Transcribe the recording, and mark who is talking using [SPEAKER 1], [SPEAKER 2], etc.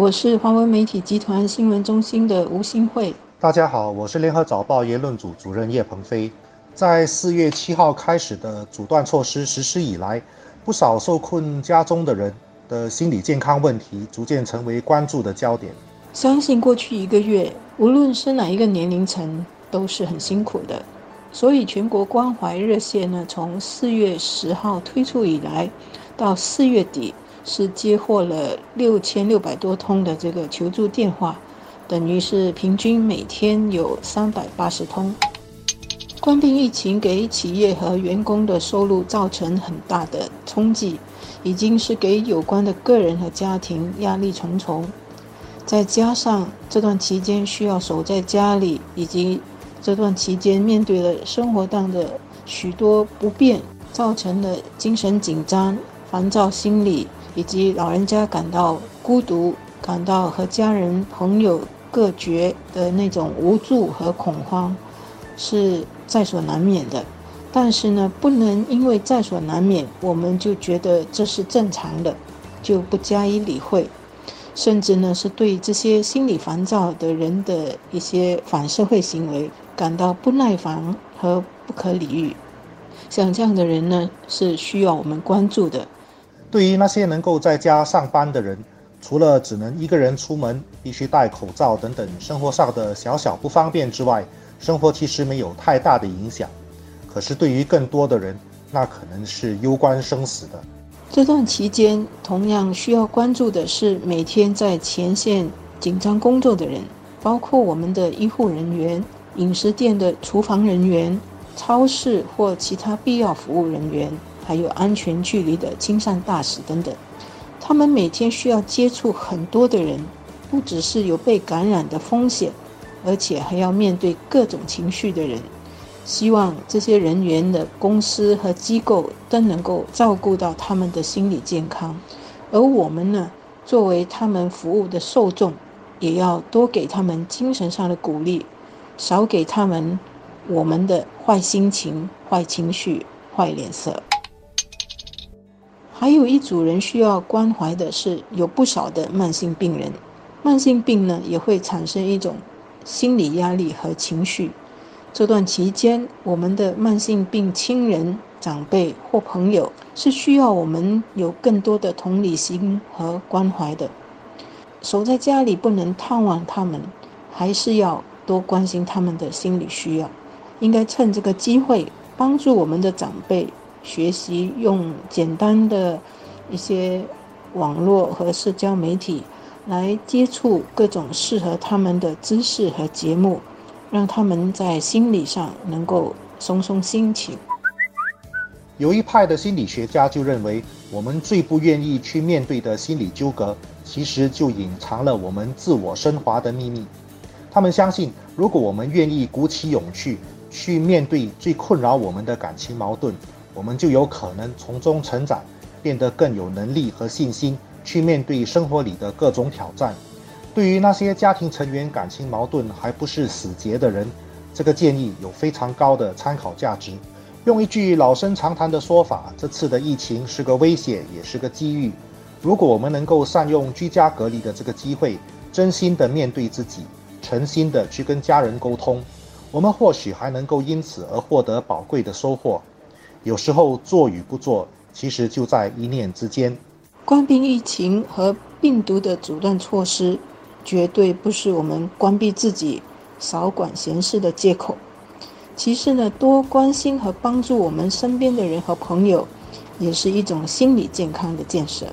[SPEAKER 1] 我是华文媒体集团新闻中心的吴新慧。
[SPEAKER 2] 大家好，我是联合早报言论组主任叶鹏飞。在四月七号开始的阻断措施实施以来，不少受困家中的人的心理健康问题逐渐成为关注的焦点。
[SPEAKER 1] 相信过去一个月，无论是哪一个年龄层，都是很辛苦的。所以，全国关怀热线呢，从四月十号推出以来，到四月底是接获了六千六百多通的这个求助电话，等于是平均每天有三百八十通。关闭疫情给企业和员工的收入造成很大的冲击，已经是给有关的个人和家庭压力重重。再加上这段期间需要守在家里，以及这段期间面对了生活上的许多不便，造成了精神紧张、烦躁心理，以及老人家感到孤独、感到和家人朋友隔绝的那种无助和恐慌，是在所难免的。但是呢，不能因为在所难免，我们就觉得这是正常的，就不加以理会。甚至呢，是对这些心理烦躁的人的一些反社会行为感到不耐烦和不可理喻。像这样的人呢，是需要我们关注的。
[SPEAKER 2] 对于那些能够在家上班的人，除了只能一个人出门，必须戴口罩等等生活上的小小不方便之外，生活其实没有太大的影响。可是对于更多的人，那可能是攸关生死的。
[SPEAKER 1] 这段期间，同样需要关注的是每天在前线紧张工作的人，包括我们的医护人员、饮食店的厨房人员、超市或其他必要服务人员，还有安全距离的亲善大使等等。他们每天需要接触很多的人，不只是有被感染的风险，而且还要面对各种情绪的人。希望这些人员的公司和机构都能够照顾到他们的心理健康，而我们呢，作为他们服务的受众，也要多给他们精神上的鼓励，少给他们我们的坏心情、坏情绪、坏脸色。还有一组人需要关怀的是，有不少的慢性病人，慢性病呢也会产生一种心理压力和情绪。这段期间，我们的慢性病亲人、长辈或朋友是需要我们有更多的同理心和关怀的。守在家里不能探望他们，还是要多关心他们的心理需要。应该趁这个机会，帮助我们的长辈学习用简单的一些网络和社交媒体来接触各种适合他们的知识和节目。让他们在心理上能够松松心情。
[SPEAKER 2] 有一派的心理学家就认为，我们最不愿意去面对的心理纠葛，其实就隐藏了我们自我升华的秘密。他们相信，如果我们愿意鼓起勇气去面对最困扰我们的感情矛盾，我们就有可能从中成长，变得更有能力和信心去面对生活里的各种挑战。对于那些家庭成员感情矛盾还不是死结的人，这个建议有非常高的参考价值。用一句老生常谈的说法，这次的疫情是个威胁，也是个机遇。如果我们能够善用居家隔离的这个机会，真心的面对自己，诚心的去跟家人沟通，我们或许还能够因此而获得宝贵的收获。有时候做与不做，其实就在一念之间。
[SPEAKER 1] 关闭疫情和病毒的阻断措施。绝对不是我们关闭自己、少管闲事的借口。其实呢，多关心和帮助我们身边的人和朋友，也是一种心理健康的建设。